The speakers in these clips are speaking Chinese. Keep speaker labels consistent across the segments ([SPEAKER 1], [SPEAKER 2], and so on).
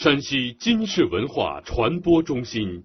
[SPEAKER 1] 山西金氏文化传播中心。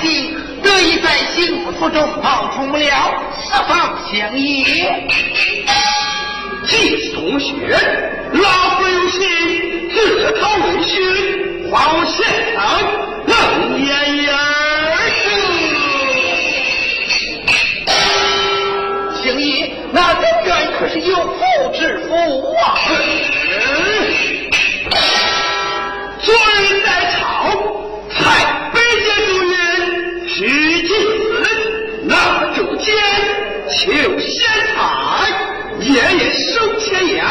[SPEAKER 1] 竟得以在幸福之中冒充不了四方行医
[SPEAKER 2] 既同学老夫有心自掏灵虚还我现场冷言而
[SPEAKER 1] 二行医那人员可是有妇之夫啊
[SPEAKER 2] 罪在朝求仙彩年年收千言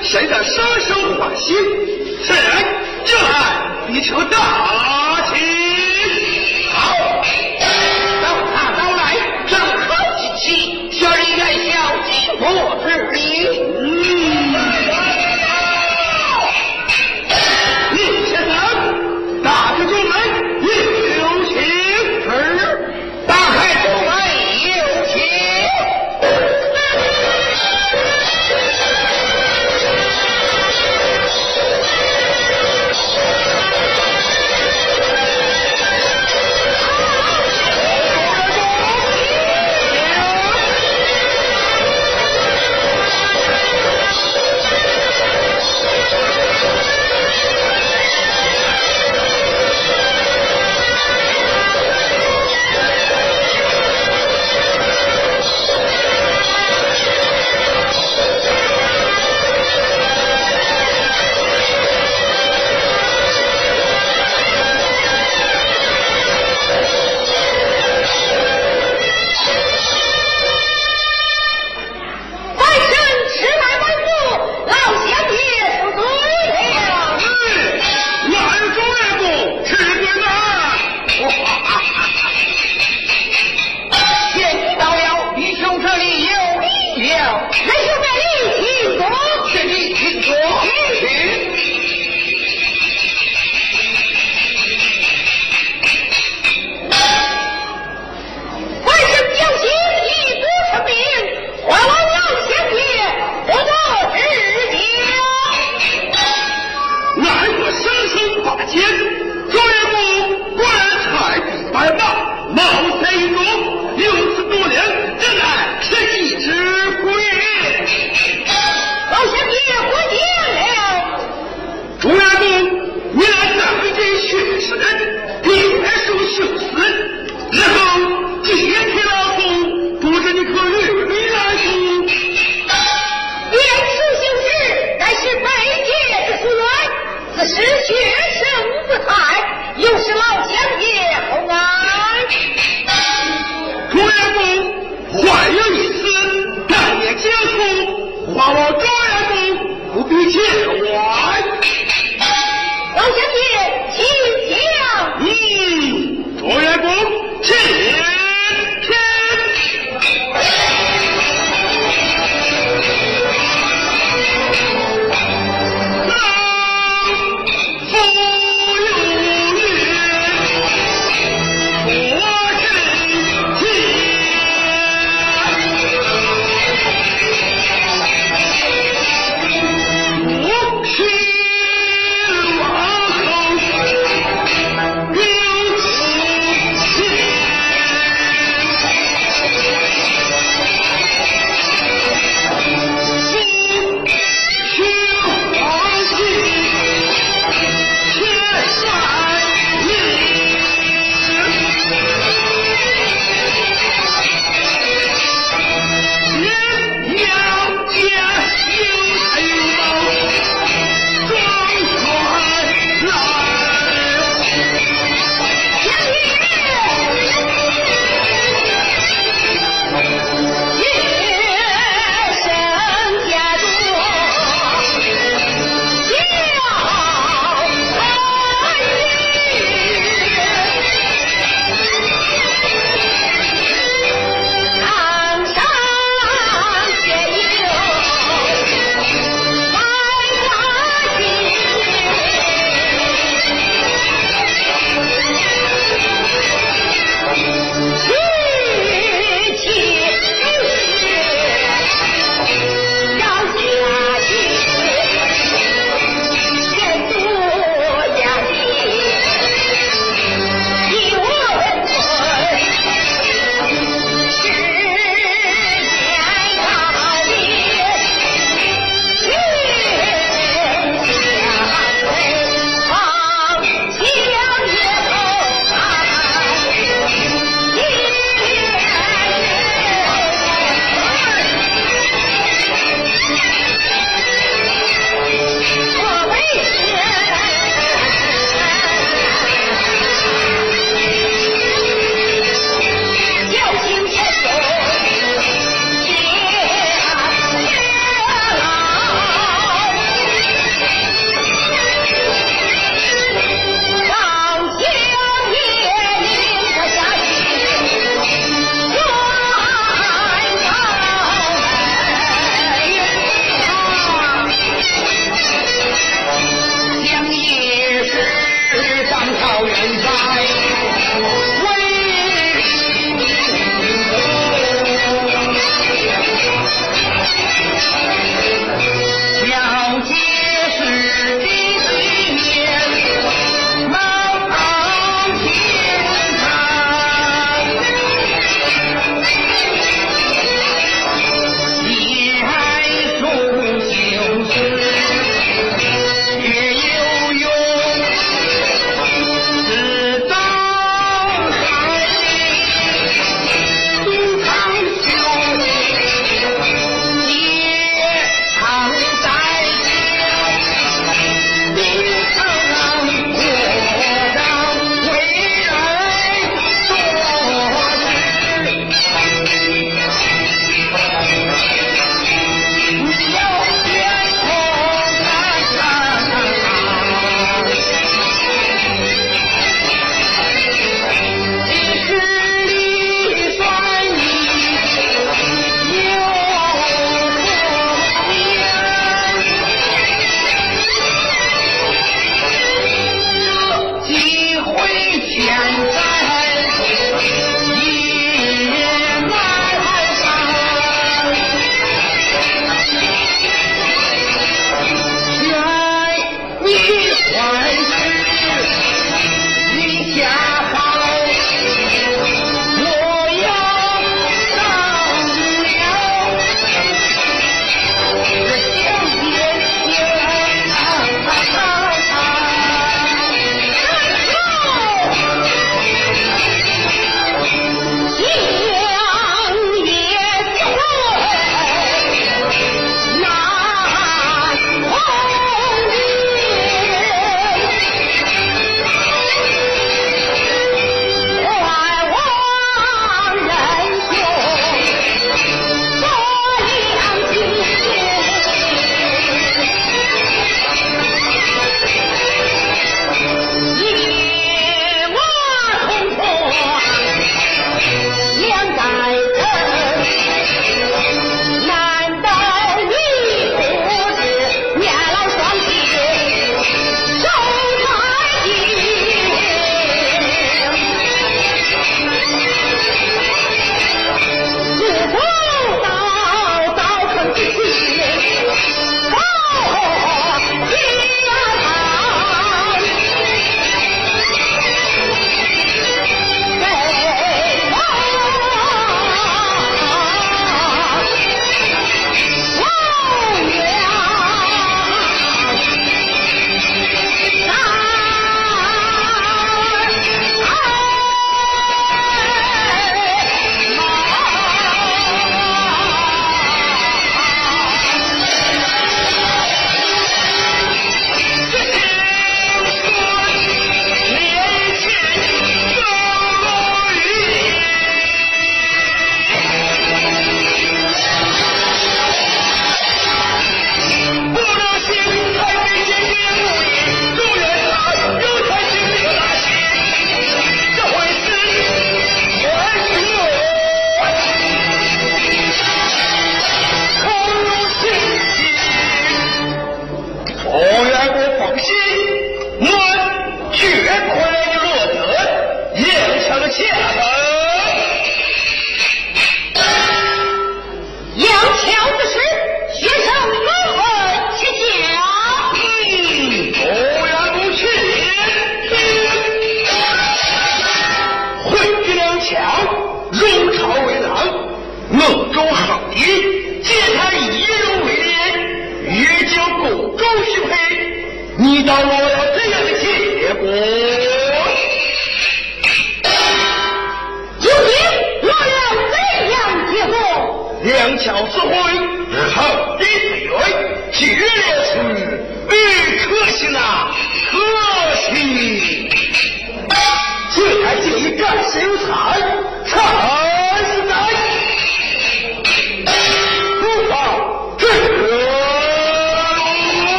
[SPEAKER 2] 谁的生生欢
[SPEAKER 3] 心
[SPEAKER 2] 此人
[SPEAKER 1] 就爱一场
[SPEAKER 3] 大气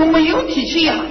[SPEAKER 1] 我
[SPEAKER 3] 没有
[SPEAKER 1] 脾气呀。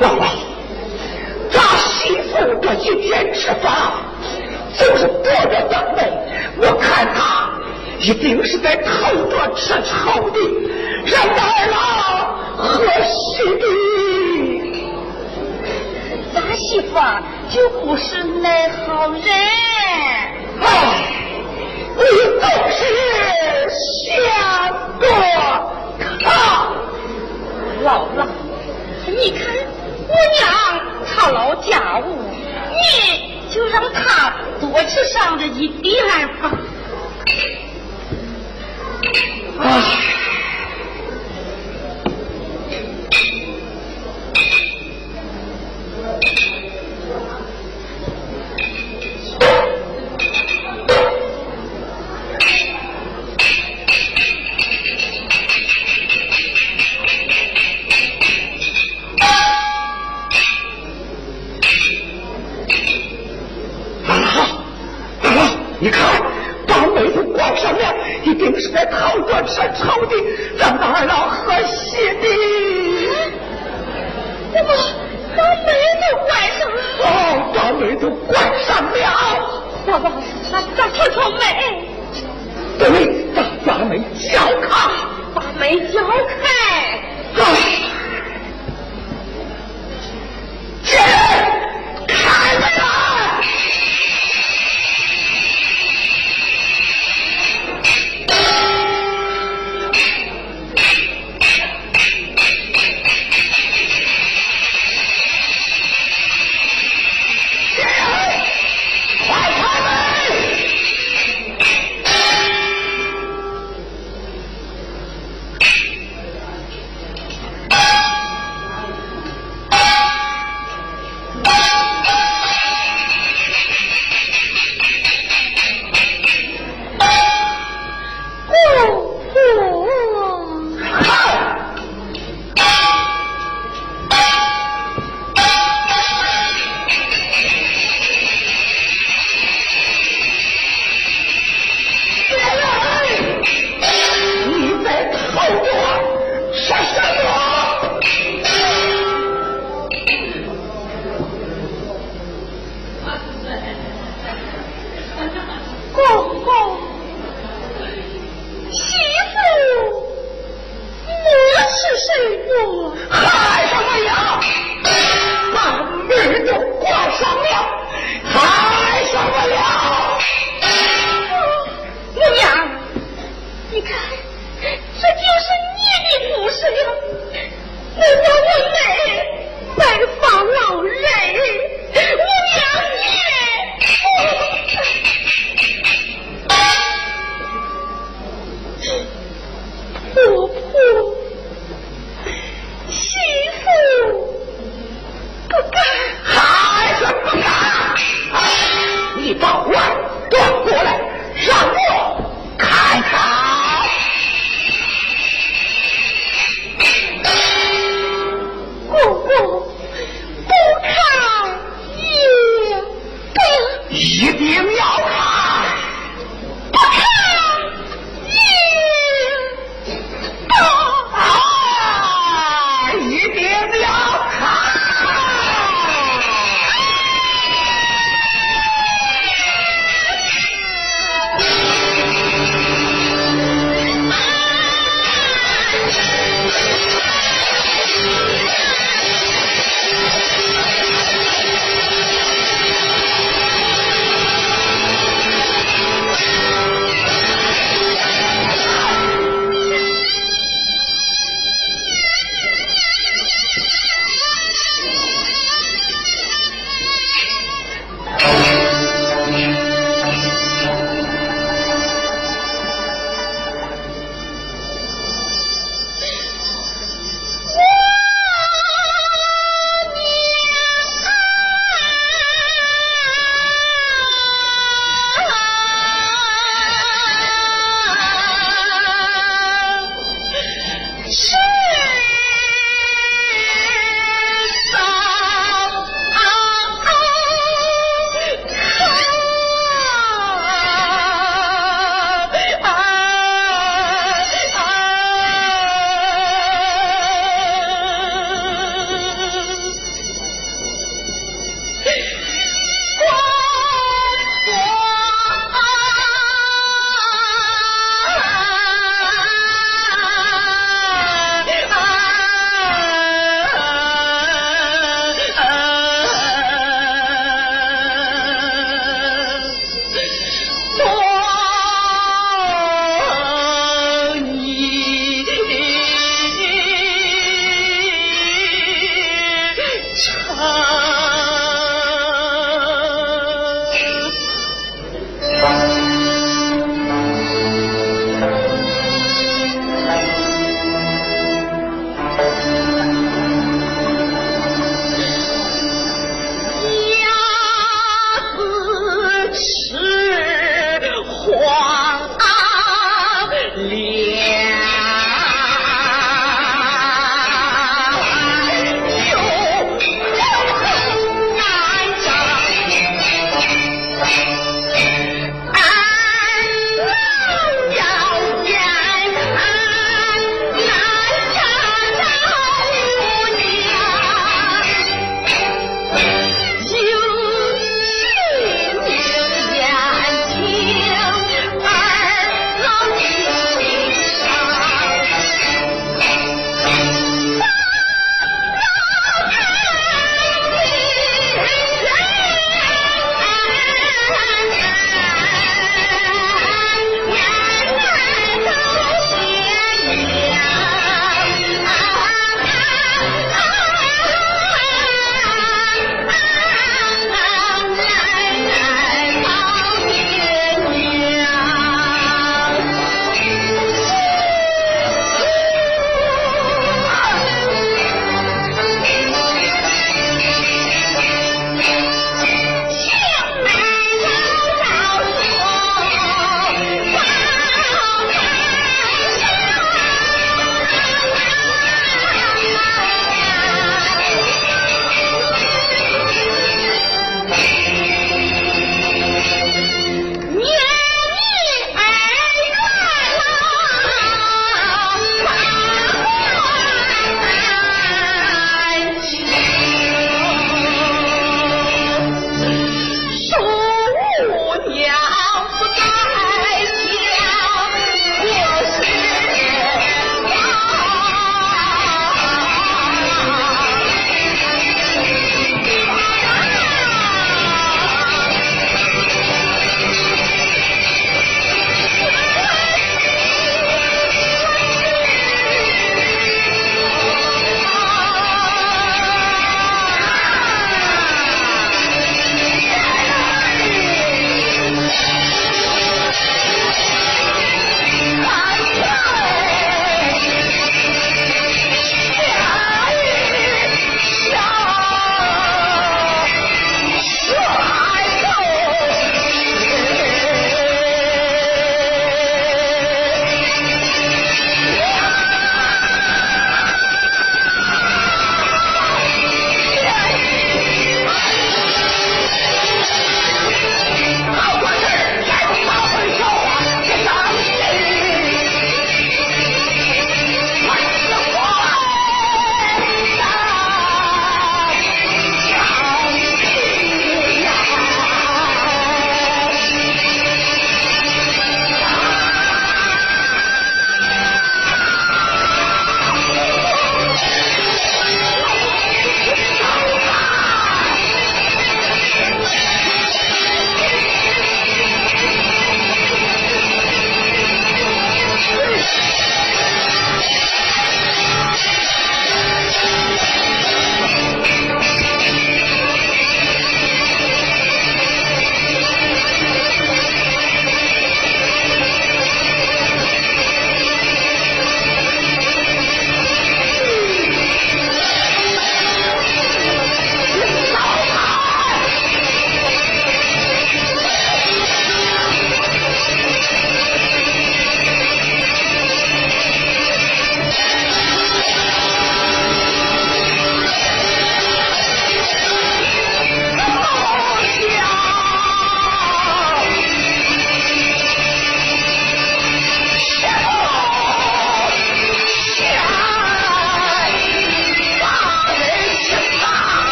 [SPEAKER 3] 老王，咱
[SPEAKER 1] 媳妇这一天吃饭，就是坐着等味。我看她一定是在偷着吃炒的，让大郎喝稀的。
[SPEAKER 3] 咱媳妇就不是那好人。
[SPEAKER 1] 哎，你都是想对。
[SPEAKER 3] 老了，你看我娘操劳家务，你就让她多吃上这一点
[SPEAKER 2] 来
[SPEAKER 1] 吧。فيها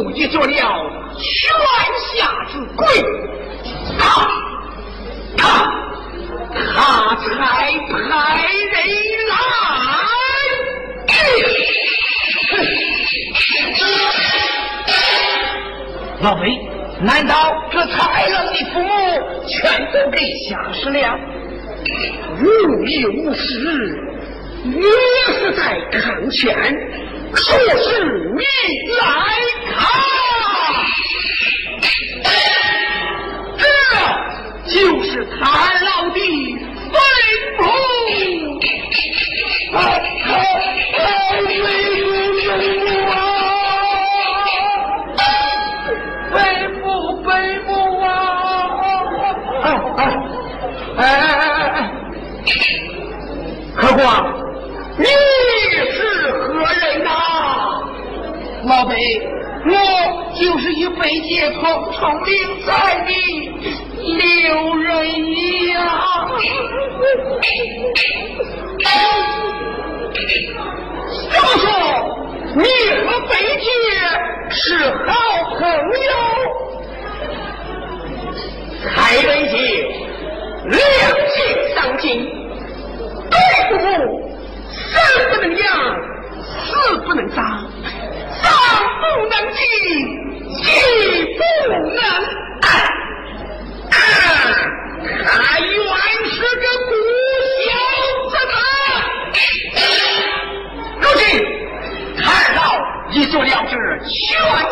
[SPEAKER 1] 他
[SPEAKER 2] 父母也做了泉下之鬼，他他他才派人来。
[SPEAKER 1] 老梅，难道这才郎的父母全都给下死了？
[SPEAKER 2] 无理无事，我是在看前。说是你来啊，这就是他老的吩咐。啊啊啊！
[SPEAKER 1] 吩咐吩咐啊！
[SPEAKER 2] 哎哎哎哎哎哎！客官，你是何人呐？
[SPEAKER 1] 老辈，我就是与北界同冲领赛的刘仁呀。
[SPEAKER 2] 这么说，你和北界是好朋友？开北界，两情相亲，对付生不能养，死不能长。不能进，气不能安。他原是个不孝子如今二老已做了这泉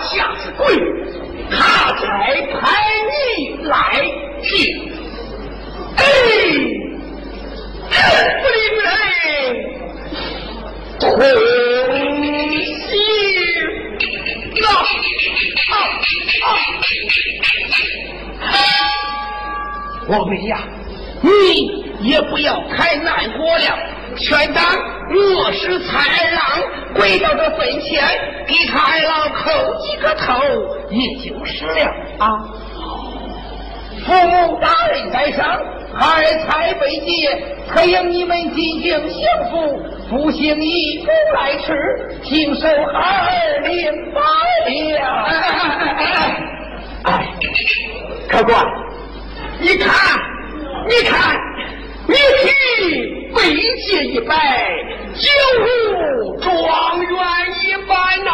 [SPEAKER 2] 下之鬼，他才派你来替。哎，真不令人痛。
[SPEAKER 1] 我们呀，你也不要太难过了。全当我是蔡二郎，跪到这坟前，给蔡二郎叩几个头，也就是了啊。父母大人在上，孩儿才被接，可让你们进行幸福，不幸一步来迟，听受孩儿领拜了。
[SPEAKER 2] 哎哎哎哎哎！客官，你看，你看，你替北界一拜，就如状元一般呐。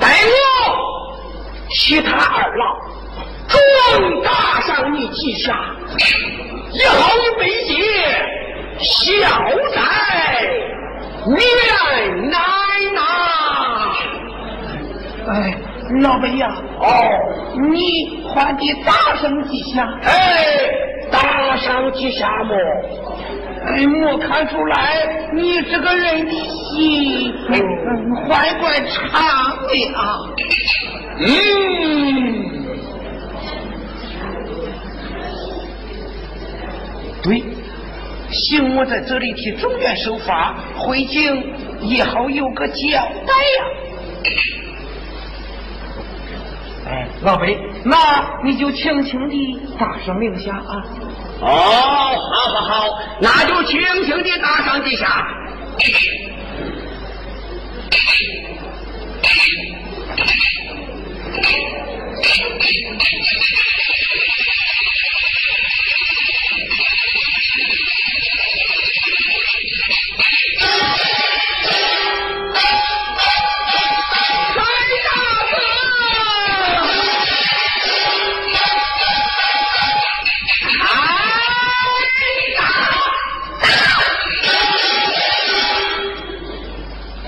[SPEAKER 2] 待我其他二老。状打上你几下，也好与北界消灾免难呐。
[SPEAKER 1] 哎，老伯呀，
[SPEAKER 2] 哦，
[SPEAKER 1] 你还得大声几下。
[SPEAKER 2] 哎，大声几下么？
[SPEAKER 1] 哎，我看出来你这个人的心还怪长的啊。
[SPEAKER 2] 嗯，
[SPEAKER 1] 对，行我在这里替中原守法，回京也好有个交代呀。哎，老辈，那你就轻轻地打上两下啊。
[SPEAKER 2] 哦，好好好，那就轻轻地打上几下。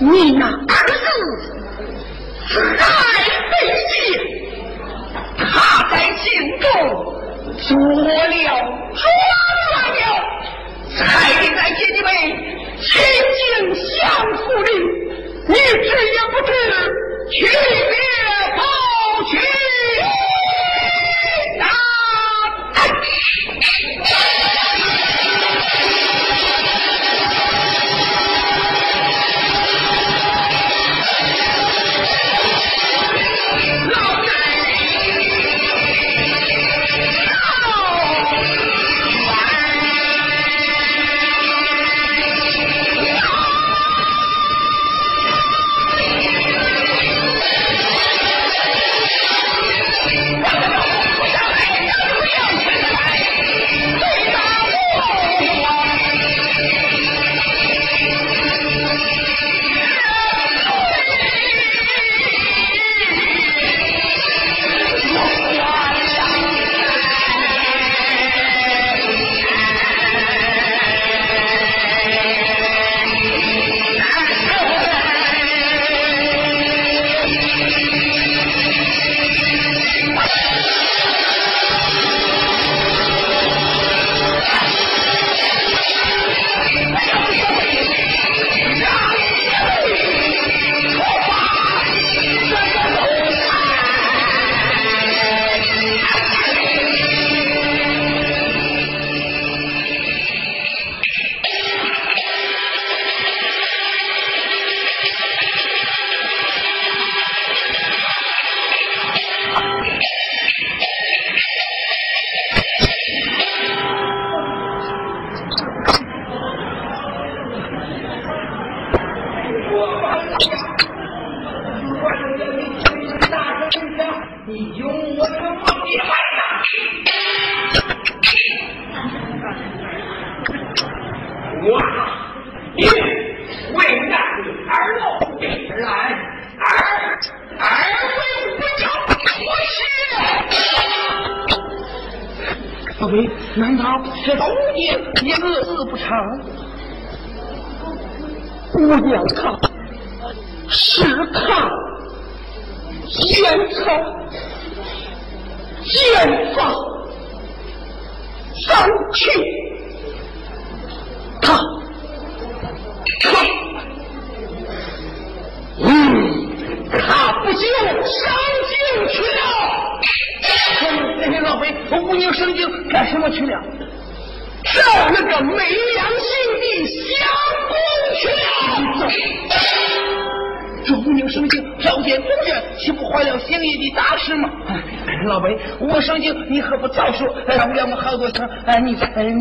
[SPEAKER 3] 你那儿子在北京，
[SPEAKER 1] 他在京中做了状元了，才得在给你们亲近相府里，你知也不知，去别报去啊！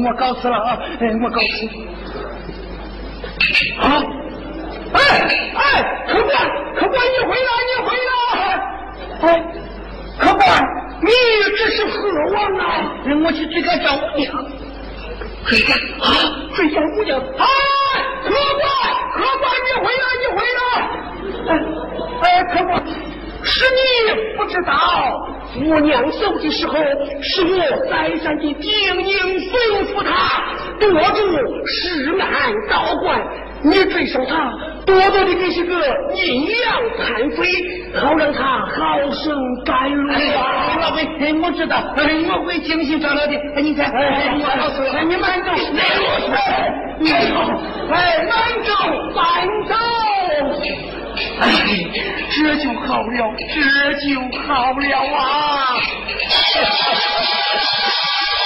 [SPEAKER 1] 我告辞了啊！我告辞。
[SPEAKER 2] 啊！哎哎，客官，客官，你回来，你回来！
[SPEAKER 1] 哎，
[SPEAKER 2] 客官，你这是何往啊？
[SPEAKER 1] 让我去追赶赵五娘。
[SPEAKER 2] 追赶啊！追赶五娘！哎，客官，客官，你回来，你回来！
[SPEAKER 1] 哎哎，客官，
[SPEAKER 2] 是你不知道，我娘走的时候，是我再三的叮咛吩咐他，多住市南道观。你追上他，
[SPEAKER 3] 多多的给些个阴阳贪妃，好让他好生甘露啊！
[SPEAKER 1] 老贵，我知道，我会精心照料的。你看，我告诉你，你慢走，
[SPEAKER 3] 慢走，哎，慢走，慢走。哎，这就好了，这就好了啊！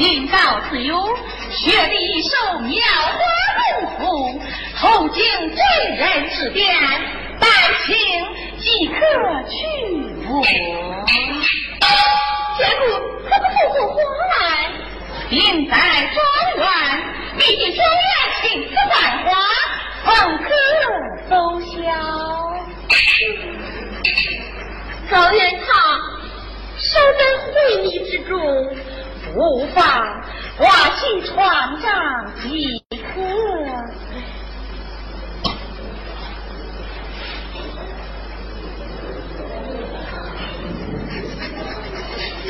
[SPEAKER 4] 情到此有，学弟一手妙花功夫，后经真人指点，待请即刻去我。
[SPEAKER 3] 姐夫，可不送花来？
[SPEAKER 4] 并在庄园，毕竟庄园请此繁花，方可奏效。
[SPEAKER 3] 赵元他守在会议之中，
[SPEAKER 4] 无妨，挂起船帐即可。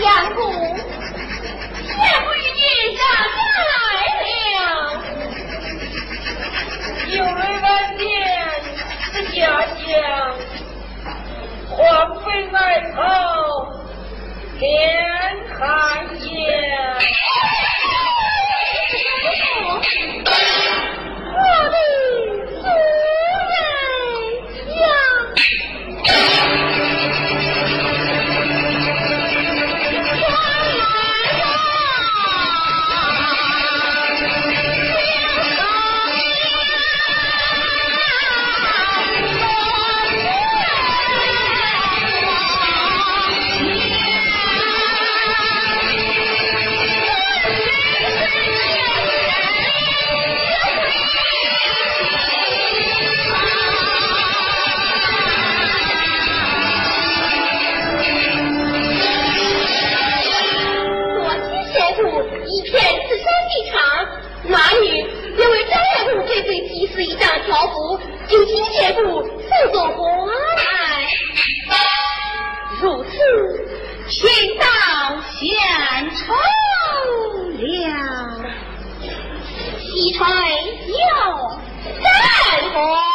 [SPEAKER 3] 相公，相公与你上来了。
[SPEAKER 5] 有人晚见是家乡，荒废埋草，连寒夜。
[SPEAKER 3] 我的祖人呀！司一张条幅，就请谢父送送花来。
[SPEAKER 4] 如此，天道献丑了。
[SPEAKER 3] 西川有三花。